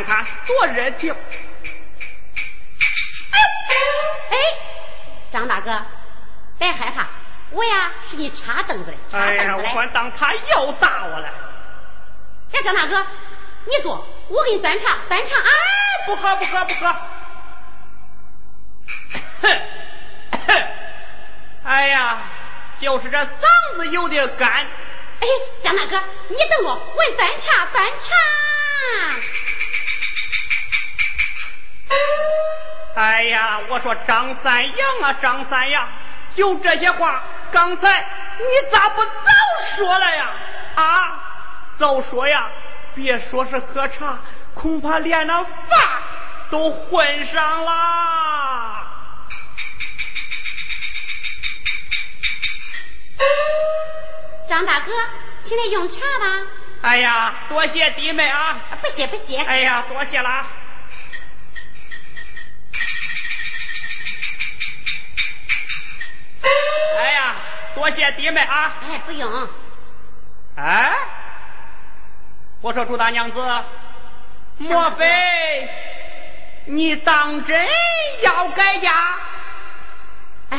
看看多热情。哎，张大哥，别害怕，我呀是给你插凳子的，插凳子的。哎呀，我当他又打我了。哎，张大哥，你坐，我给你端茶，端茶。哎，不喝，不喝，不喝。哼，哎呀，就是这嗓子有点干。哎，张大哥，你等我，我给你端茶，端茶。哎呀，我说张三阳啊，张三阳，就这些话，刚才你咋不早说了呀？啊，早说呀！别说是喝茶，恐怕连那饭都混上了。张大哥，请你用茶吧。哎呀，多谢弟妹啊！不谢不谢。哎呀，多谢了。哎呀，多谢弟妹啊！哎，不用。哎，我说朱大娘子，莫非你当真要改嫁？哎，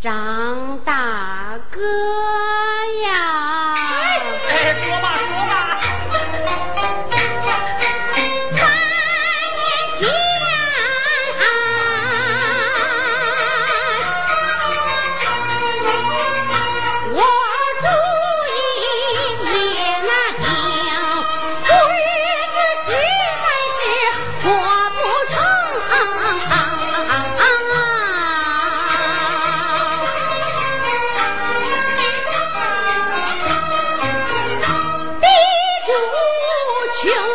张大哥呀！哎，说吧说吧。求。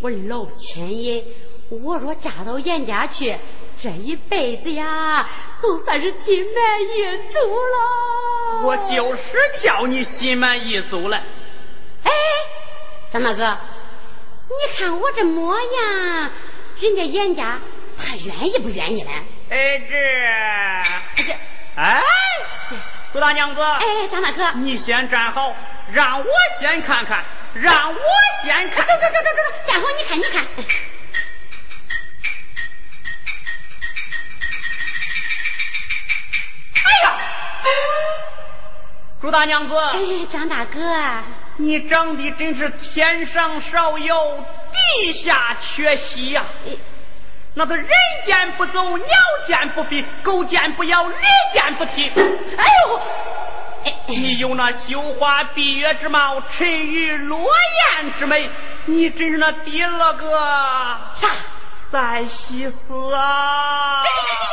我老天爷！我若嫁到严家去，这一辈子呀，就算是心满意足了。我就是叫你心满意足了。哎，张大哥，你看我这模样，人家严家他愿意不愿意呢？哎，这这，哎，朱大娘子，哎，张大哥，你先站好，让我先看看，让我先看。走走走走走，走，家伙，你看你看。哎呀朱大娘子，哎，张大哥，你长得真是天上少有，地下缺席呀！那是人见不走，鸟见不飞，狗见不咬，驴见不踢。哎呦，你有那羞花闭月之貌，沉鱼落雁之美，你真是那第二个啥赛西斯啊！行行行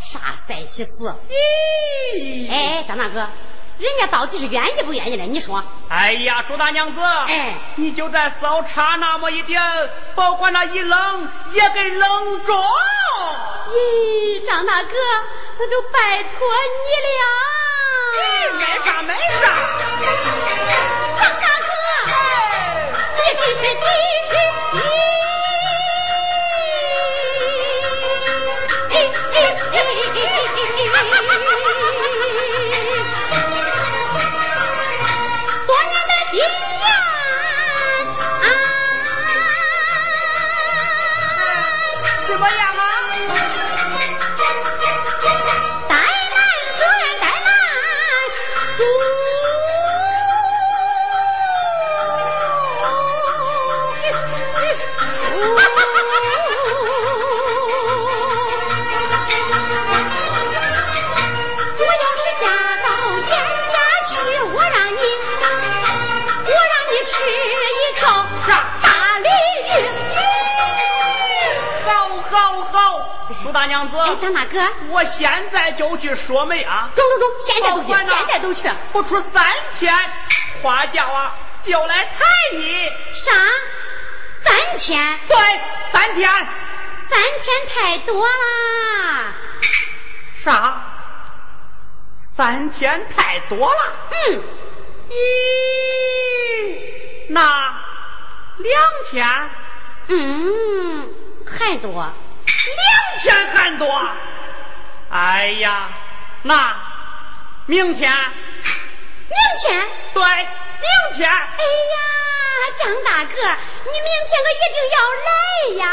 行，啥赛西斯？咦，哎，张大哥。人家到底是愿意不愿意呢？你说？哎呀，朱大娘子，哎，你就再稍差那么一点，保管那一冷也给冷着。咦，张大哥，那就拜托你了。没啥没啥。张大哥，你真是及大娘子，哎，张大哥，我现在就去说媒啊！中中中，现在就去，现在就去。不出三天，花轿啊就来抬你。啥？三天？对，三天。三天太多啦。啥？三天太多了？嗯。咦，那两天？嗯，还多。两天还多，哎呀，那明天，明天，对，明天。哎呀，张大哥，你明天可一定要来呀！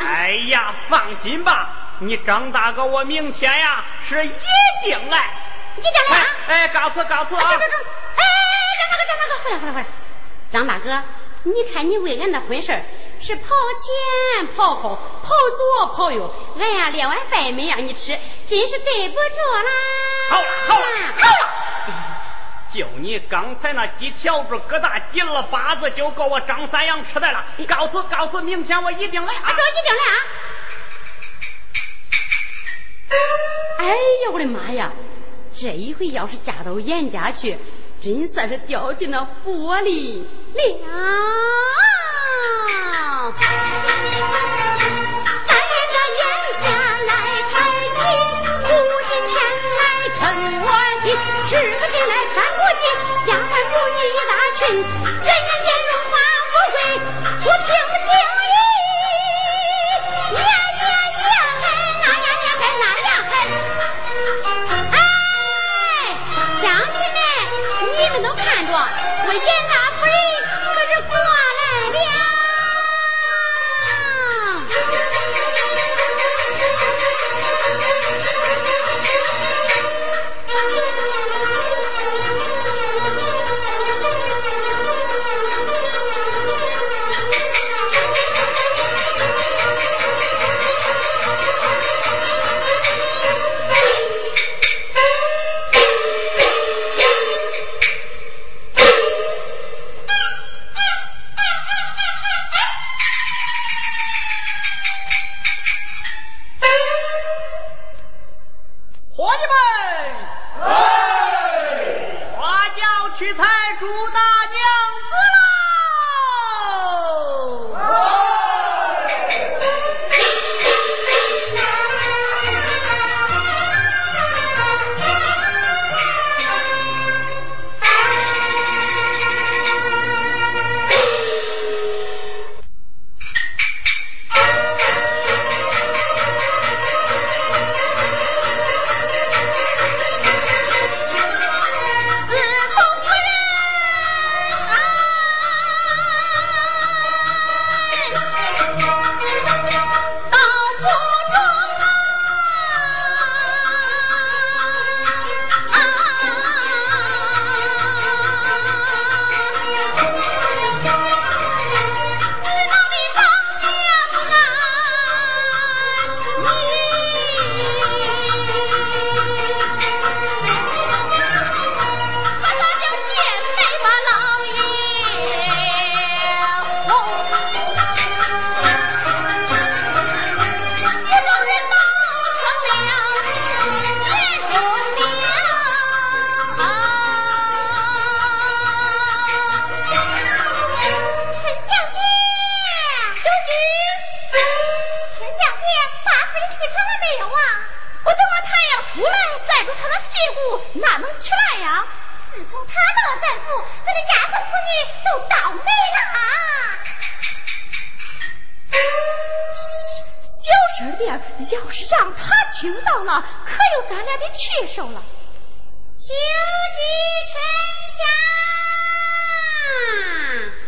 哎呀，放心吧，你张大哥，我明天呀是一定来，一定来。哎，告辞告辞啊！哎，张大哥，张大哥，回来回来回来，张大哥。你看你为俺那婚事是跑前跑后跑左跑右，俺呀连碗饭没让你吃，真是对不住啦！好了好了好了，就你刚才那几条子疙瘩紧了巴子，就够我张三阳吃的了。告诉告诉，明天我一定来啊！说一定来啊！哎呀，我的妈呀！这一回要是嫁到严家去。真算是掉进了火里了。带着严家来抬亲，苦今天来趁我急，是个进来穿不进，丫鬟主意一大群，人人变荣华富贵，不轻不轻。我严大夫人可呀娃，不等我太阳出来，晒住他的屁股，哪能起来呀？自从他到了咱府，咱的丫鬟仆女都倒霉了啊。小声点，要是让他听到了，可有咱俩的气受了。九级丞相，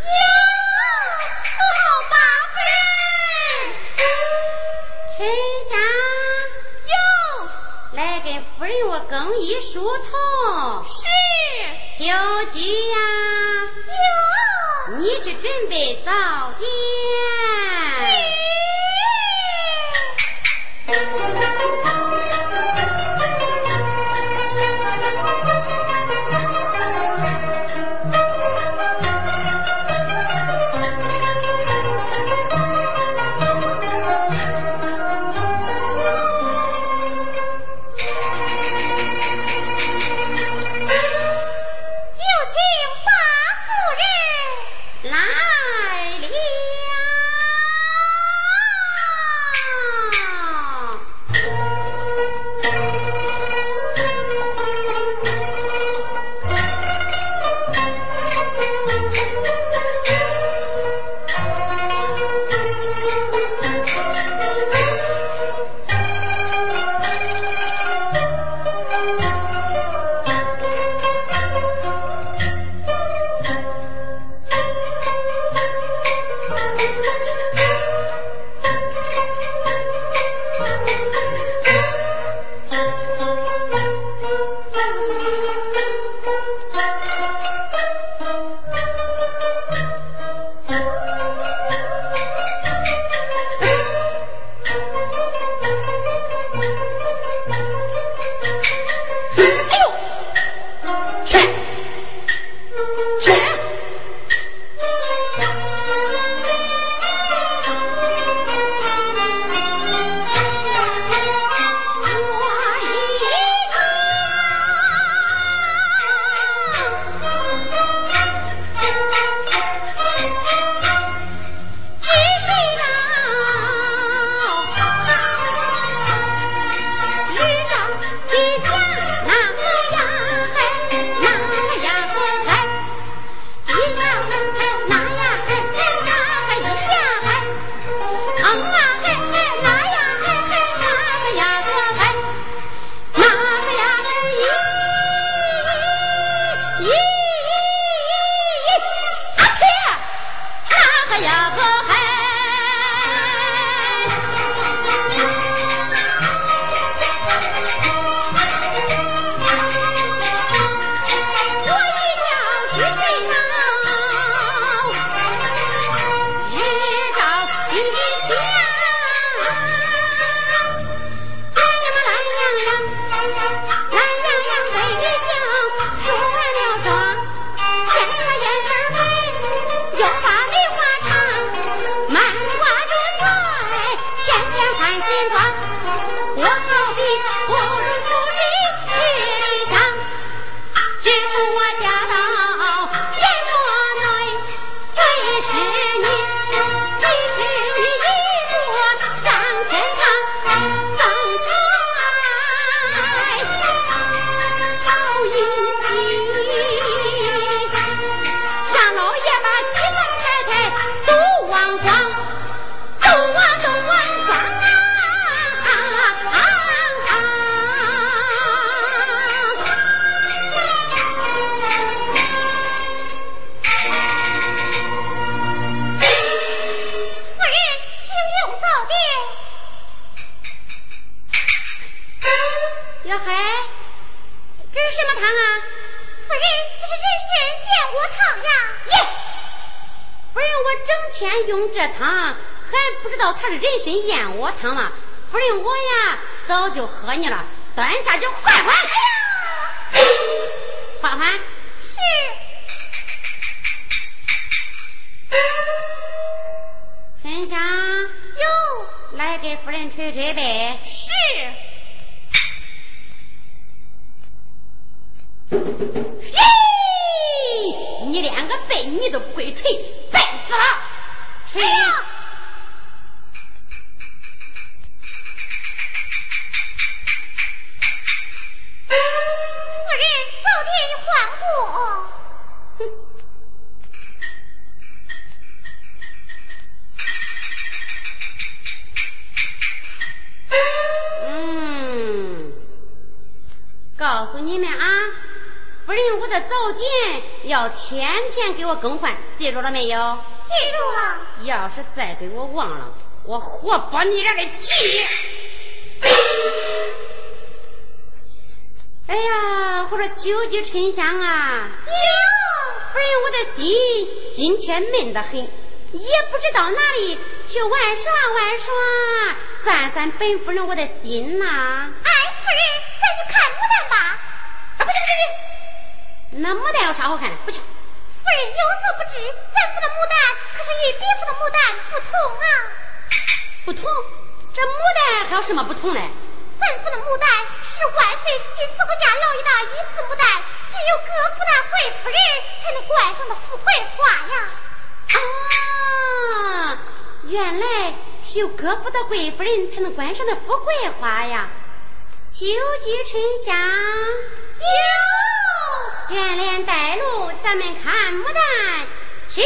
哟，好八我更衣梳头。是，秋菊呀，有，你是准备早点？就汤呀。耶！夫人，我整天用这汤，还不知道它是人参燕窝汤吗？夫人，我呀早就喝腻了，端下去换换。哎呀，换换。是。春香，哟，来给夫人捶捶背。是。咦，你连个背你都不会吹，烦死了！吹！夫人，嗯，告诉你们啊。夫人，我的早点要天天给我更换，记住了没有？记住了。要是再给我忘了，我活把你俩给气！哎呀，我说秋季春香啊，哟，夫人，我的心今天闷得很，也不知道哪里去玩耍玩耍，散散本夫人我的心呐。哎，夫人，咱去看牡丹吧。啊，不去不去不去，那牡丹有啥好看的？不去。夫人有所不知，咱府的牡丹可是与别府的牡丹不同啊。不同？这牡丹还有什么不同呢？咱府的牡丹是万岁亲自不嫁老爷的御赐牡丹，只有各府的贵夫人才能冠上的富贵花呀。啊，原来是有各府的贵夫人才能冠上的富贵花呀。秋菊春香有，卷帘带路，咱们看牡丹去。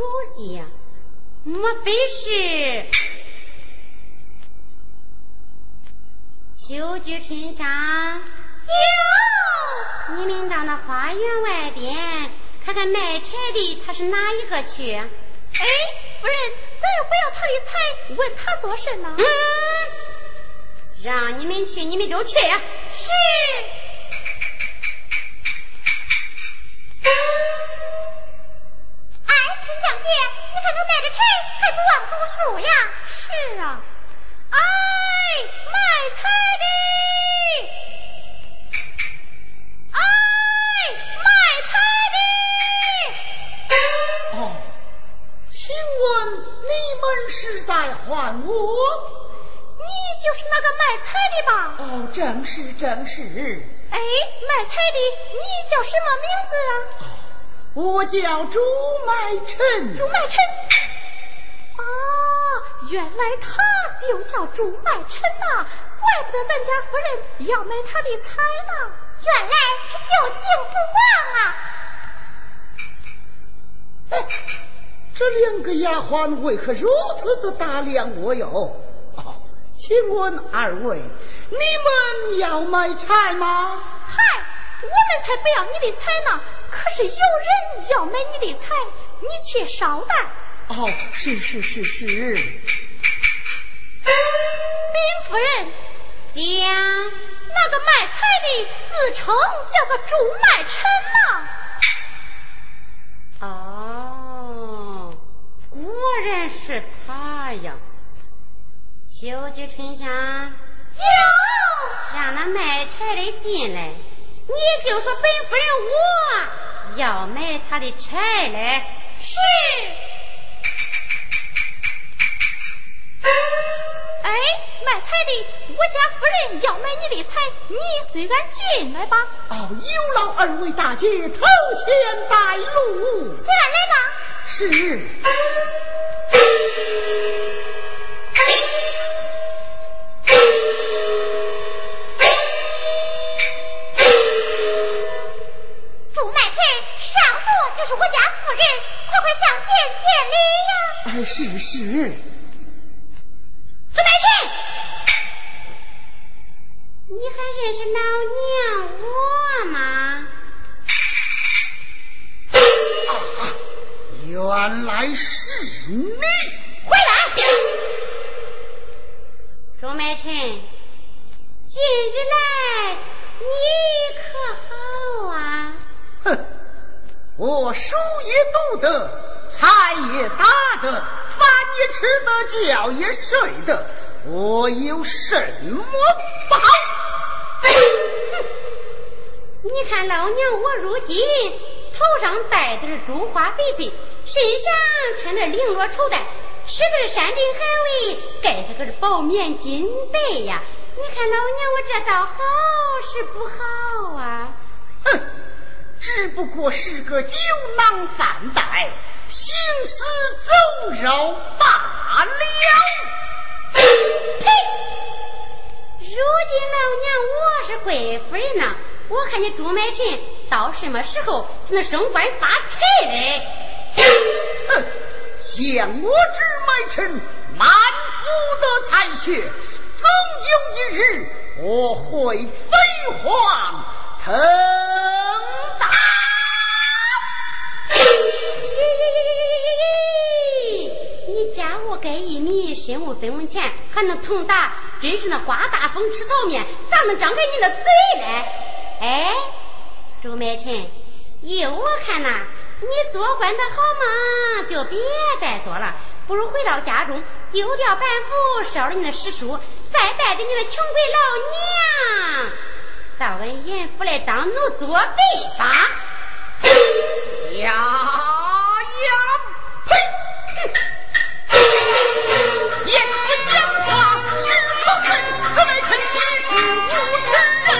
熟悉？莫非是秋菊春香？有。你们到那花园外边看看卖柴的，他是哪一个去？哎，夫人，咱又不要他的财，问他做甚呢？嗯，让你们去，你们就去。是。哎，春香姐，你看他卖着柴，还不忘读书呀？是啊。哎，卖菜的！哎，卖菜的！哦，请问你们是在唤我？你就是那个卖菜的吧？哦，正是，正是。哎，卖菜的，你叫什么名字啊？我叫朱买臣。朱买臣。啊，原来他就叫朱买臣呐，怪不得咱家夫人要买他的菜呢。原来是旧情不忘啊！哎这两个丫鬟为何如此的打量我哟？请问二位，你们要买菜吗？嗨，我们才不要你的财呢！可是有人要买你的菜，你且稍待。哦，是是是是。禀夫人，将，那个卖菜的自称叫个朱卖臣呐。哦，果然是他呀。秋菊春香，有，让那卖菜的进来。你就说本夫人我要买他的柴来。是。哎，卖菜的，我家夫人要买你的菜，你随俺进来吧。哦，有劳二位大姐头前带路。随俺来吧。是。是是。朱卖臣，你还认识老娘我吗？啊，原来是你！回来。朱卖臣，今日来你可好啊？哼，我书也读得，菜也打得，饭也吃得，觉也睡得，我有什么不好？你看老娘我如今头上戴的是珠花翡翠，身上穿着绫罗绸带。吃的是山珍海味，盖着可是薄棉金被呀！你看老娘我这倒好是不好啊？哼，只不过是个酒囊饭袋、行尸走肉罢了。呸！如今老娘我是贵夫人呐，我看你朱买臣到什么时候才能升官发财嘞？哼！像我朱买臣满腹的才学，总有一日我会飞黄腾达。你家我盖一米，身无分文钱，还能腾达？真是那刮大风吃草面，咋能张开你的嘴来？哎，朱买臣，依我看呐。你做官的好嘛，就别再做了，不如回到家中，丢掉板斧，烧了你的史书，再带着你的穷鬼老娘到俺严府来当奴作婢吧。呀呀，呸！见不讲话是可恨，可没肯其实无耻，人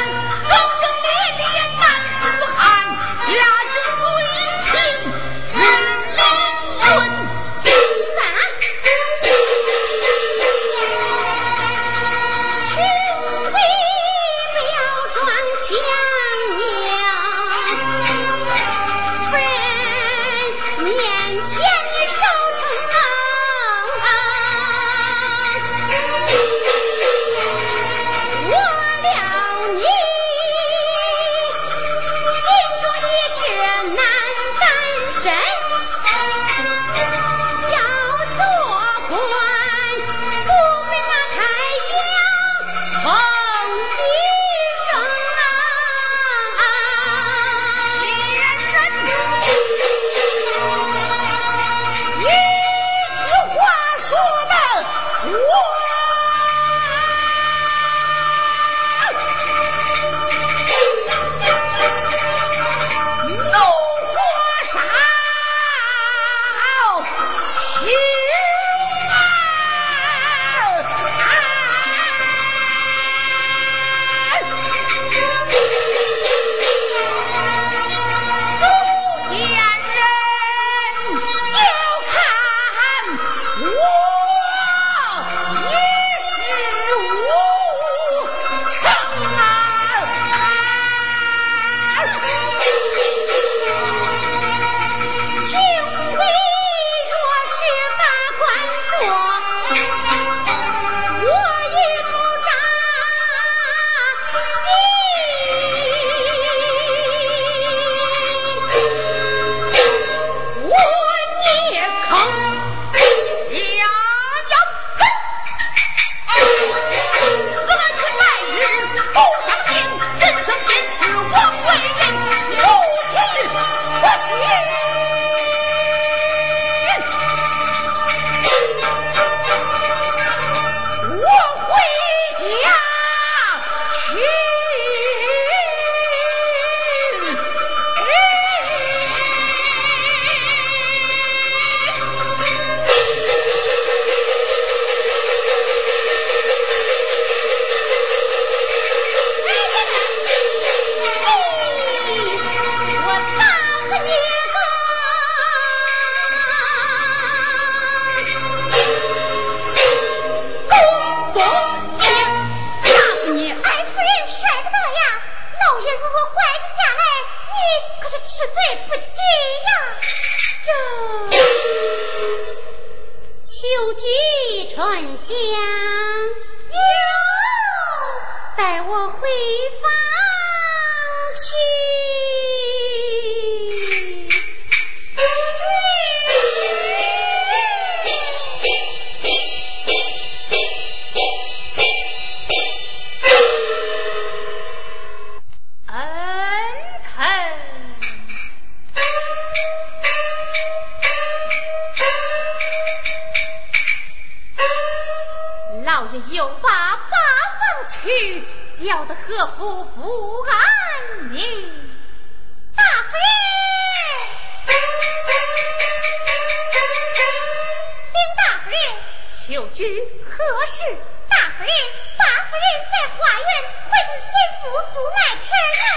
知何事？大夫人，大夫人在花园会同前夫朱买臣啊。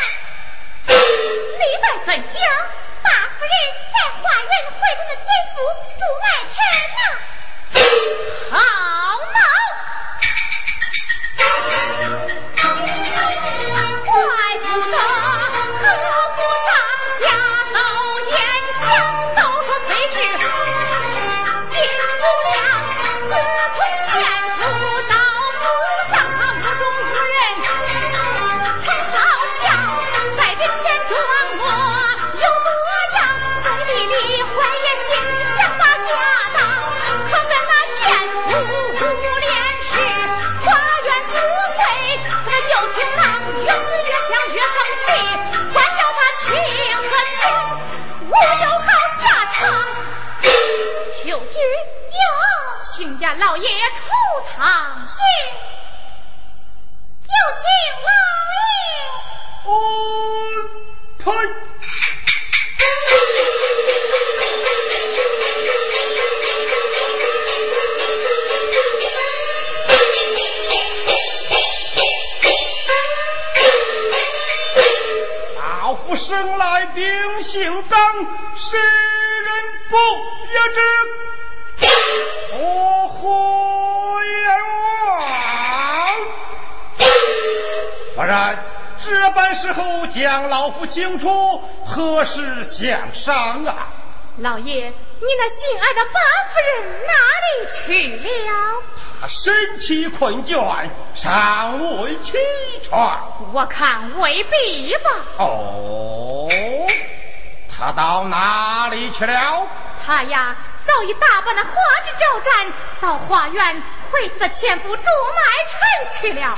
李白怎讲？大夫人在花园会同的前夫朱买臣呐。好请家老爷出堂。是，有请老爷。哦，退。老夫生来定姓张，世人不也知？我何冤枉？夫人，这般时候将老夫请出，何时相商啊？老爷，你那心爱的八夫人哪里去了？她身体困倦，尚未起床。我看未必吧。哦，她到哪里去了？他呀，早已打扮的花枝招展，到花园惠子的前夫朱买臣去了。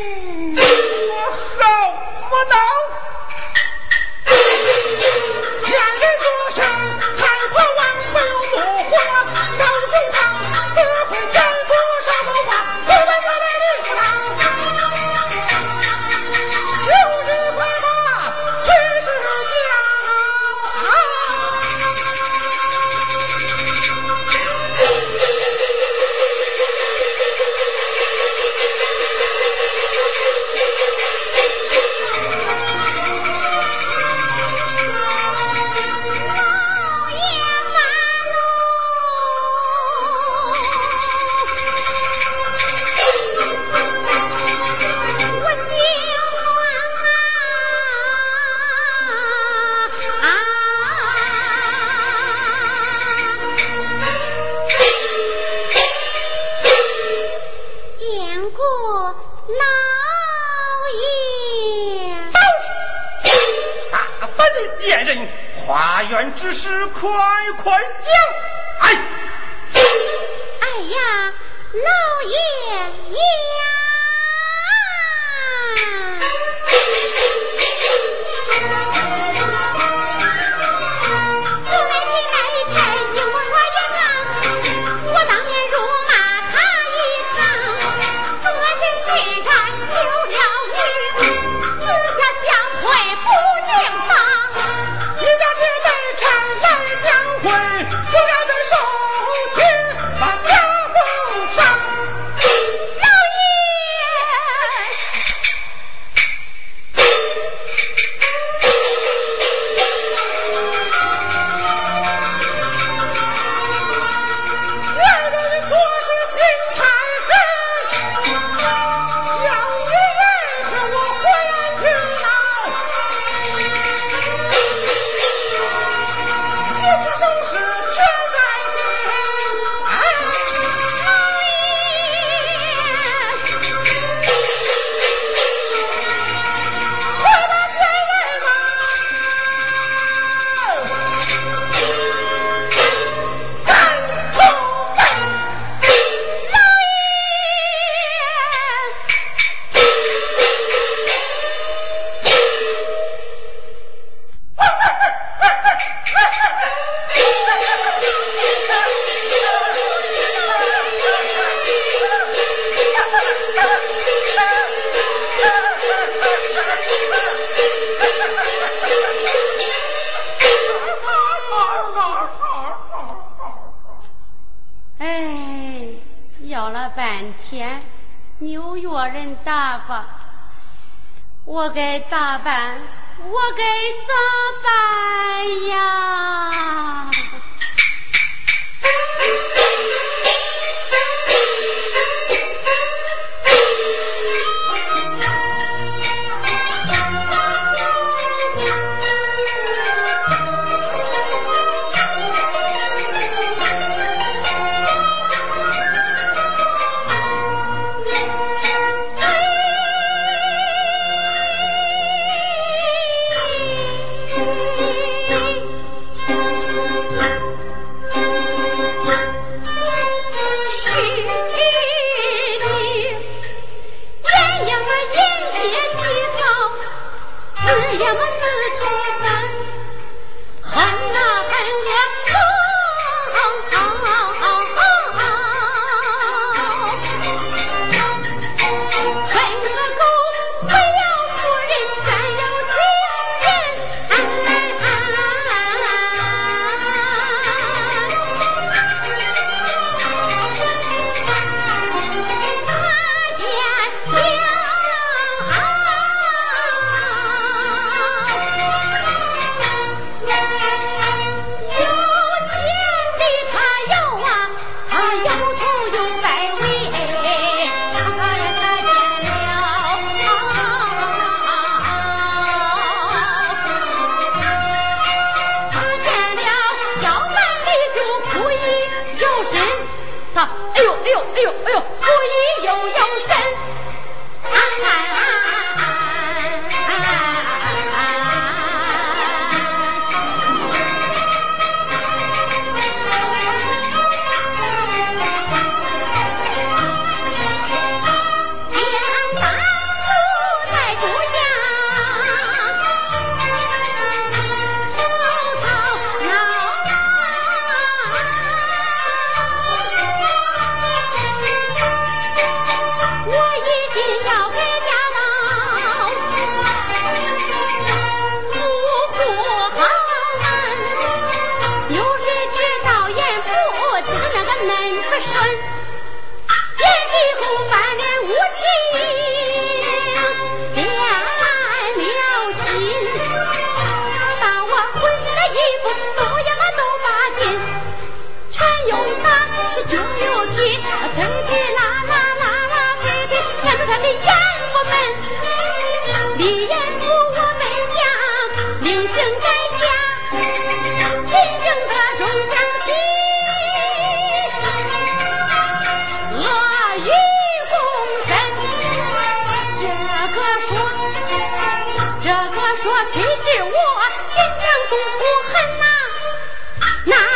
嗯，好不恼。花园之事，快快讲！哎，哎呀，老爷爷！不恨呐。那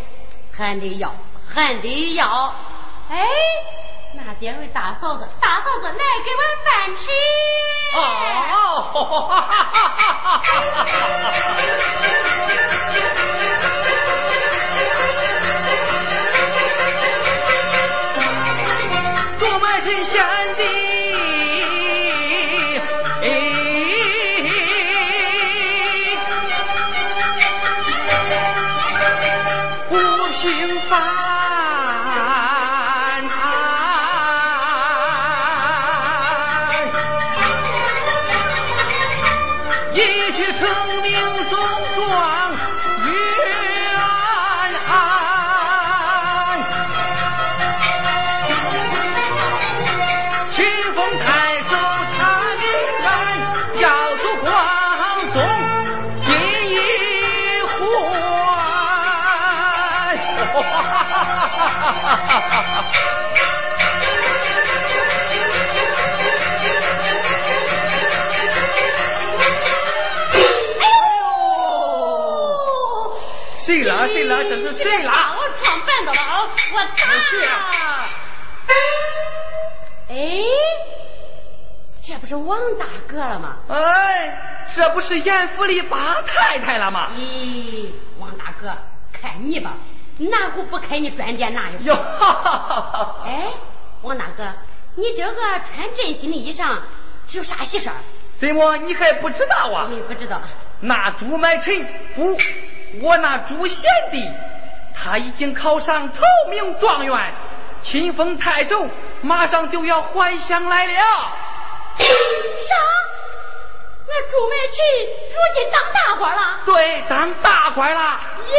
还得要，还得要。哎，那边位大嫂子，大嫂子来给碗饭吃。哦，多买新鲜的。谁了？谁了？这是谁了？我撞绊倒了啊！我打。哎，这不是王大哥了吗？哎，这不是严府里八太太了吗？咦，王大哥，看你吧，哪壶不开你专点哪一壶。哟，哈哈哈哈！哎，王大哥，你今儿个穿真新的衣裳，是有啥喜事儿？怎么你还不知道啊？你不知道。那朱买臣不，我那朱贤弟，他已经考上头名状元，亲封太守，马上就要还乡来了。啥？那朱梅琴如今当大官了？对，当大官了。咦，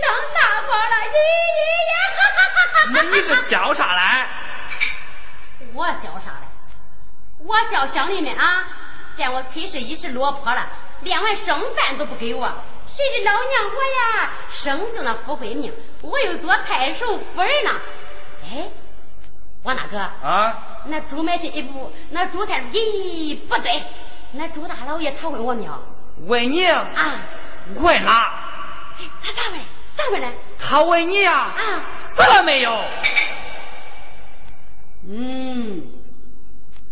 当大官了！咦咦呀！那你是笑啥嘞？我笑啥嘞？我笑乡里们啊，见我崔氏一时落魄了。连碗剩饭都不给我，谁知老娘我呀生就那富贵命，我又做太守夫人呢。哎，王大哥啊，那朱买臣不，那朱太咦不对，那朱大老爷他问我没有？问你啊？问了。他咋问？咋问呢？他问你呀？啊？死了没有？嗯，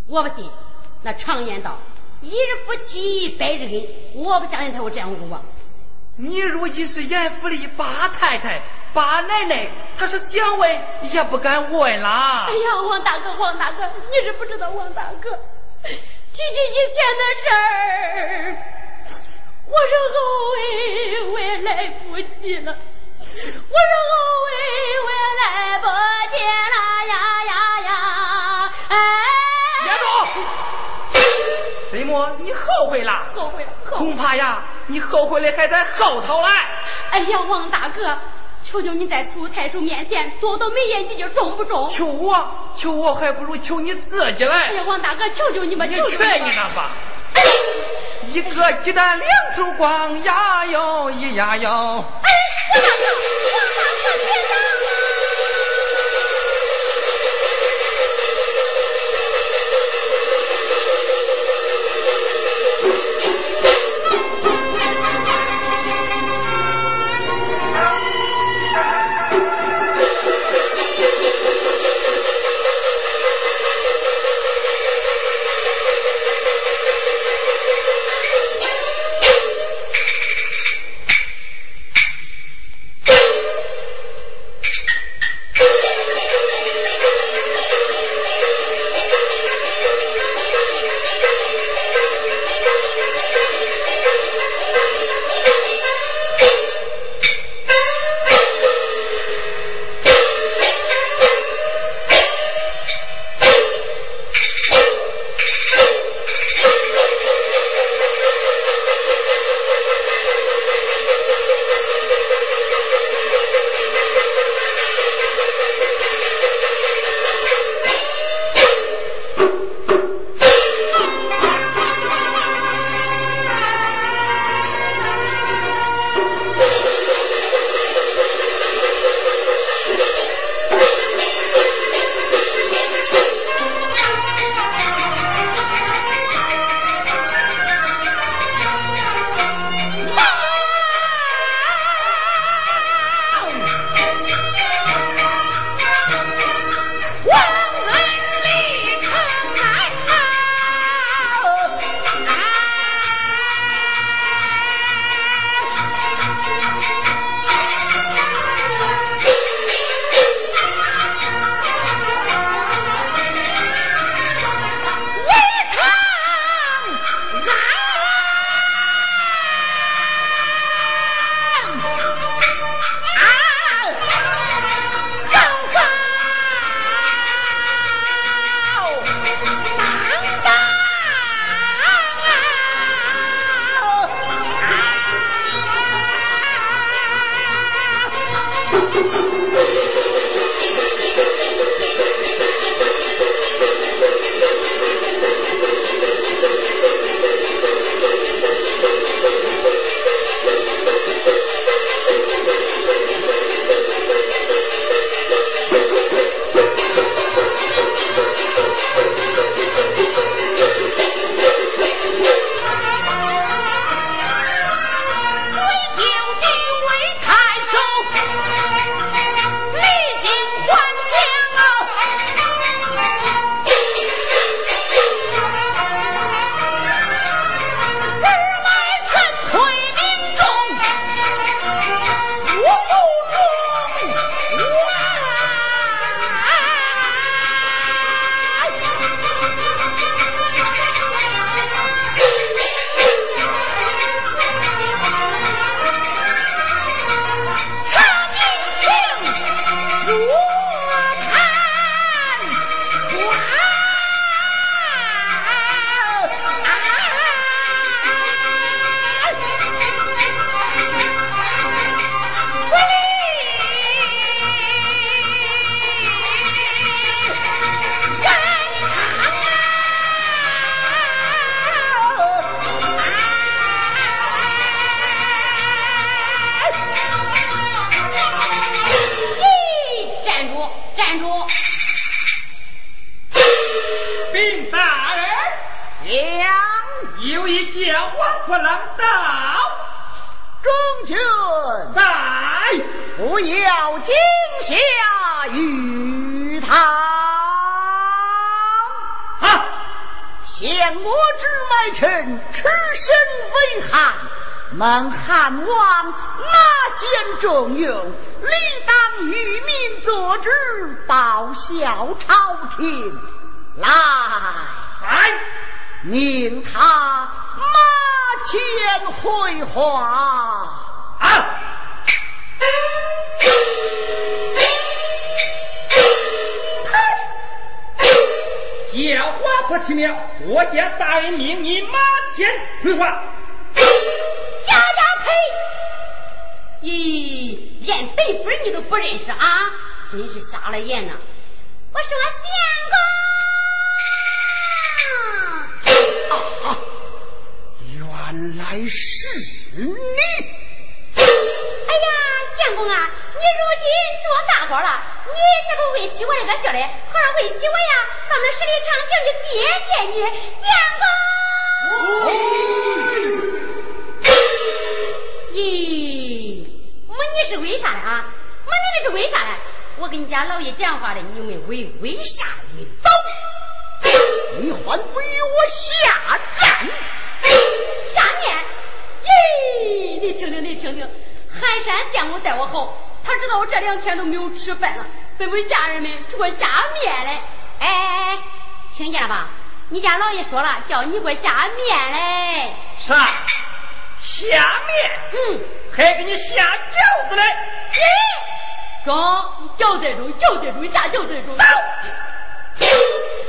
我不信。那常言道。一日夫妻百日恩，我不相信他会这样问我。你如今是严府里八太太、八奶奶，他是想问也不敢问啦。哎呀，王大哥，王大哥，你是不知道，王大哥，提起以前的事儿，我是后悔我也来不及了，我是后悔我也来不及了呀呀呀！哎。怎么？你后悔了？后悔了，恐怕呀，你后悔的还在后头来。哎呀，王大哥，求求你在朱太守面前多多美言几句，中不中？求我？求我还不如求你自己来。哎呀，王大哥，求求你吧，求求你吧。吧。一个鸡蛋两手光呀哟，咿呀哟。哎，王大哥，王大哥，别打。将蒙汉王纳贤重用，理当与民作主，报效朝廷。来，来，命他马前回话。啊！叫花婆听了，我家大人命你马前回话。呀呀呸！咦，连本本你都不认识啊？真是瞎了眼呐！我说相公，啊，原来是你。哎呀，相公啊，你如今做大官了，你怎么未起我那个劲嘞？好儿未起我呀，到那十里长亭去接见你，相公。咦，没你是为啥嘞啊？没你这是为啥嘞？我跟你家老爷讲话的，你有没有为为啥？你走，你还不与我下战？下面。咦，你听听，你听听，寒山见我待我好，他知道我这两天都没有吃饭了，吩咐下人们给我下面来。哎哎哎，听见了吧？你家老爷说了，叫你给我下面来。啥？下面？嗯，还给你下饺子嘞？咦，中，饺子中，饺子中，下饺子中。走！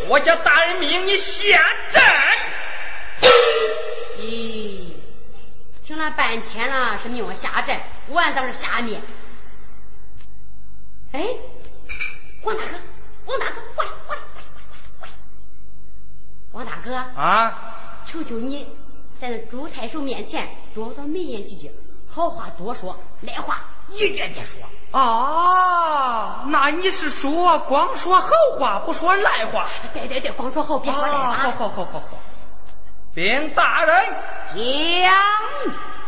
我叫大人命你下战。咦。听了半天了，是命我下阵，我俺倒是下面。哎，王大哥，王大哥，过来，过来，过来，过来，王大哥啊，求求你，在那朱太守面前多多美言几句，好话多说，赖话一句别说。啊，那你是说光说好话，不说赖话？对对对，光说好，别说赖话。好好好好好。禀大人，将，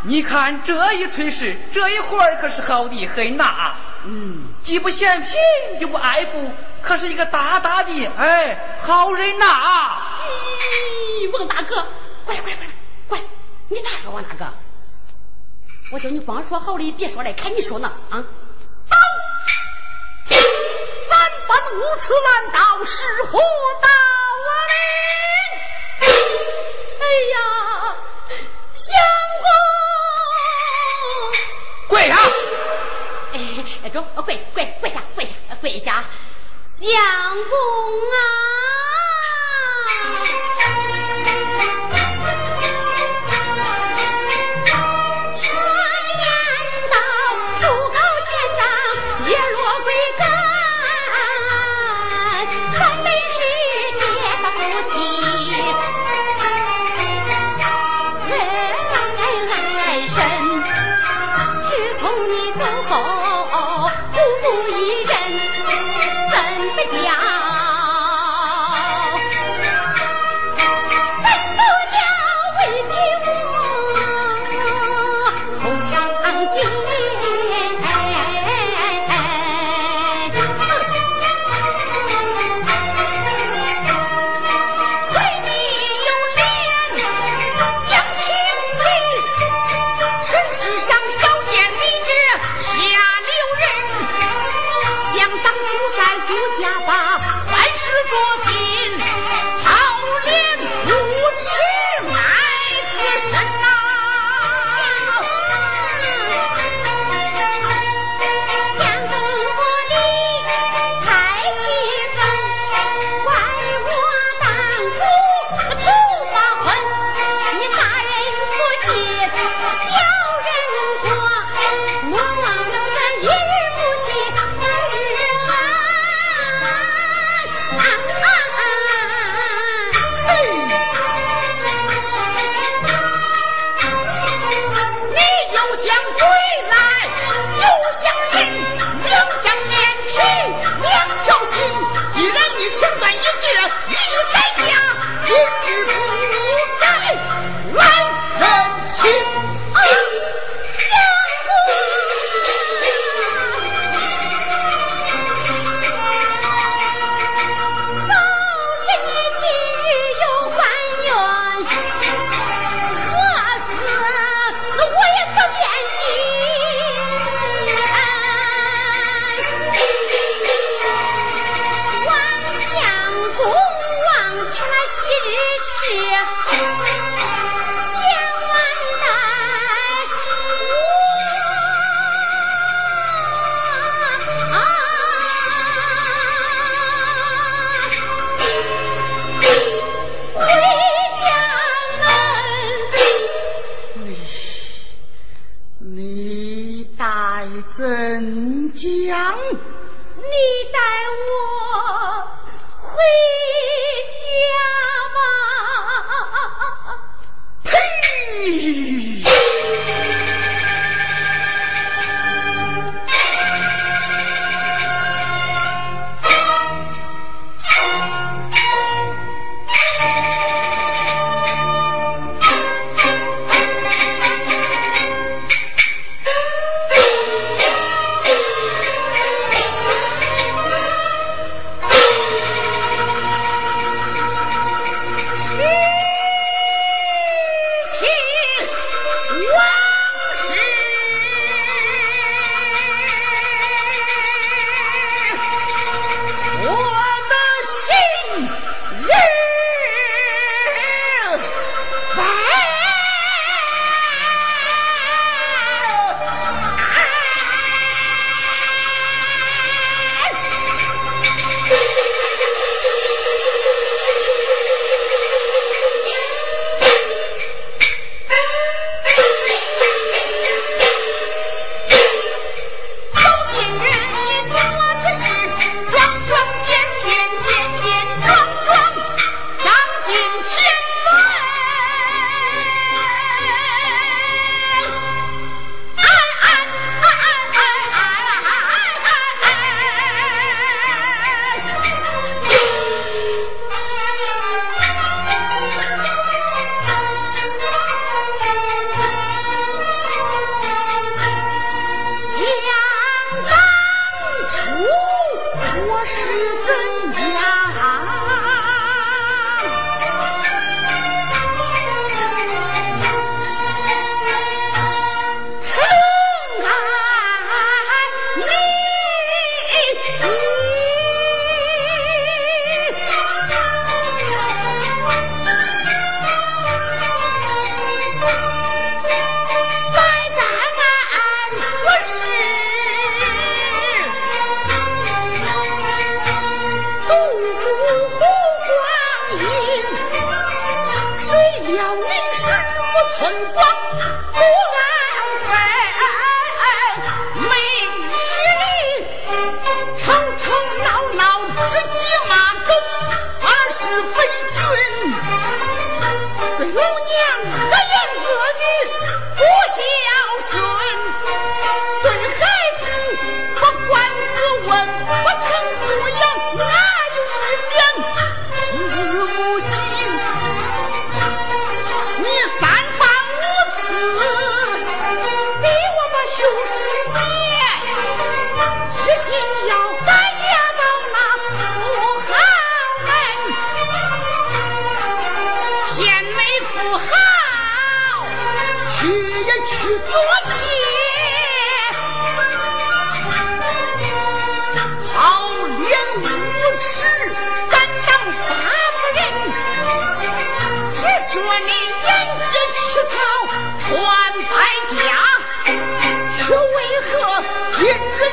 你看这一炊事，这一会儿可是好的很呐。嗯，既不嫌贫又不爱富，可是一个大大的哎好人呐。咦，王大哥，过来过来过来过来，你咋说，我哪个？我叫你光说好的，别说来，看你说呢啊。走，三番五次难道是何道理？哎呀，相公，跪下！哎，中，跪跪跪下，跪下，跪下，相公啊！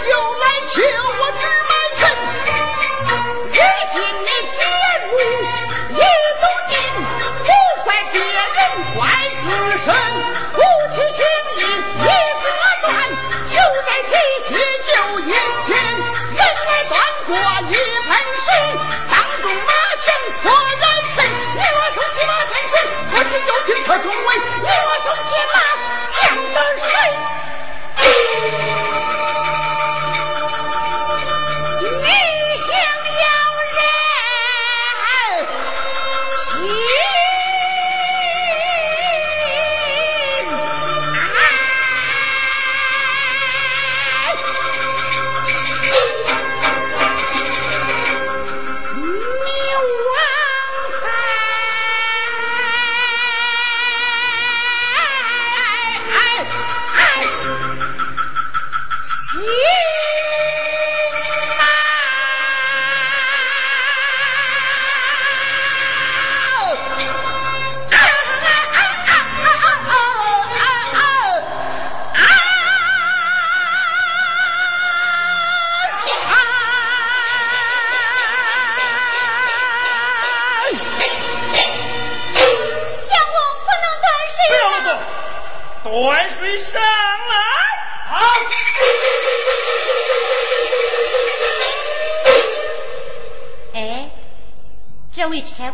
又来求我治。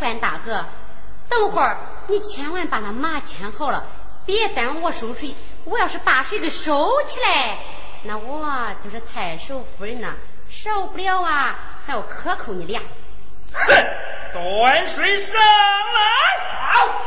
这位差官大哥，等会儿你千万把那马牵好了，别耽误我收水。我要是把水给收起来，那我就是太守夫人呐，少不了啊，还要克扣你俩。哼，端水上来，好。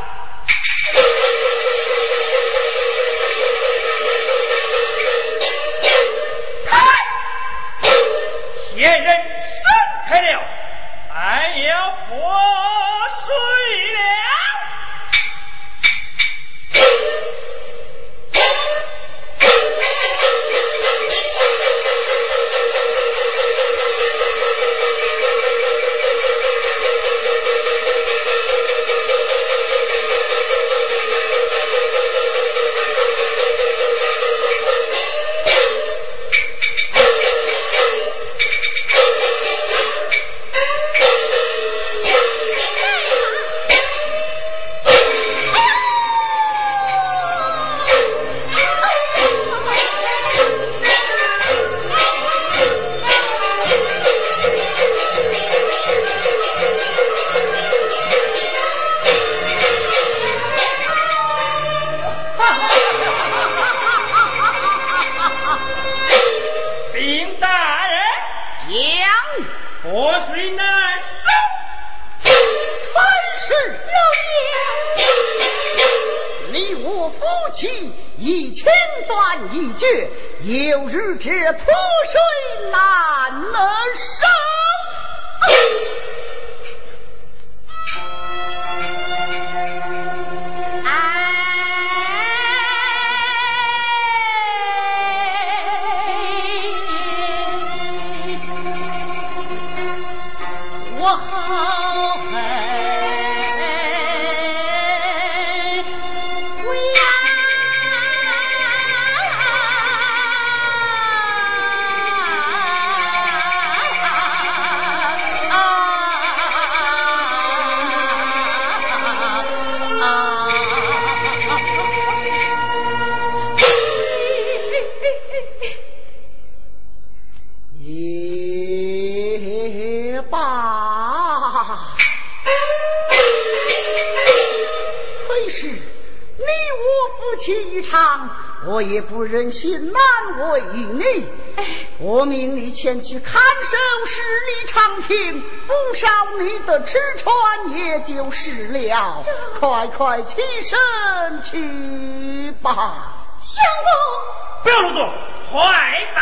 我也不忍心难为你，我命你前去看守十里长亭，不少你的吃穿也就是了。快快起身去吧，相公，不要啰嗦，快走。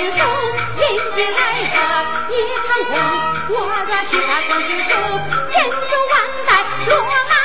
人手迎接来客一场空，我若去把将军手，千秋万代落马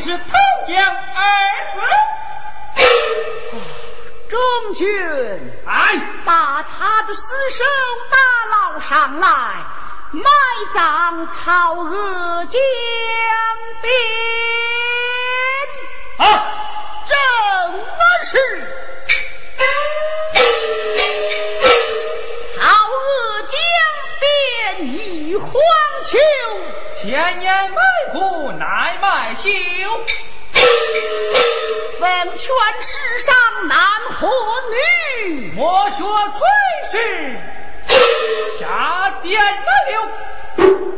那崔氏投江而死。中军，哎，把他的尸首打捞上来，埋葬曹娥江边。好，正是。荒丘，千年埋骨奈埋休。问全世上男和女，莫学崔氏，下贱难留。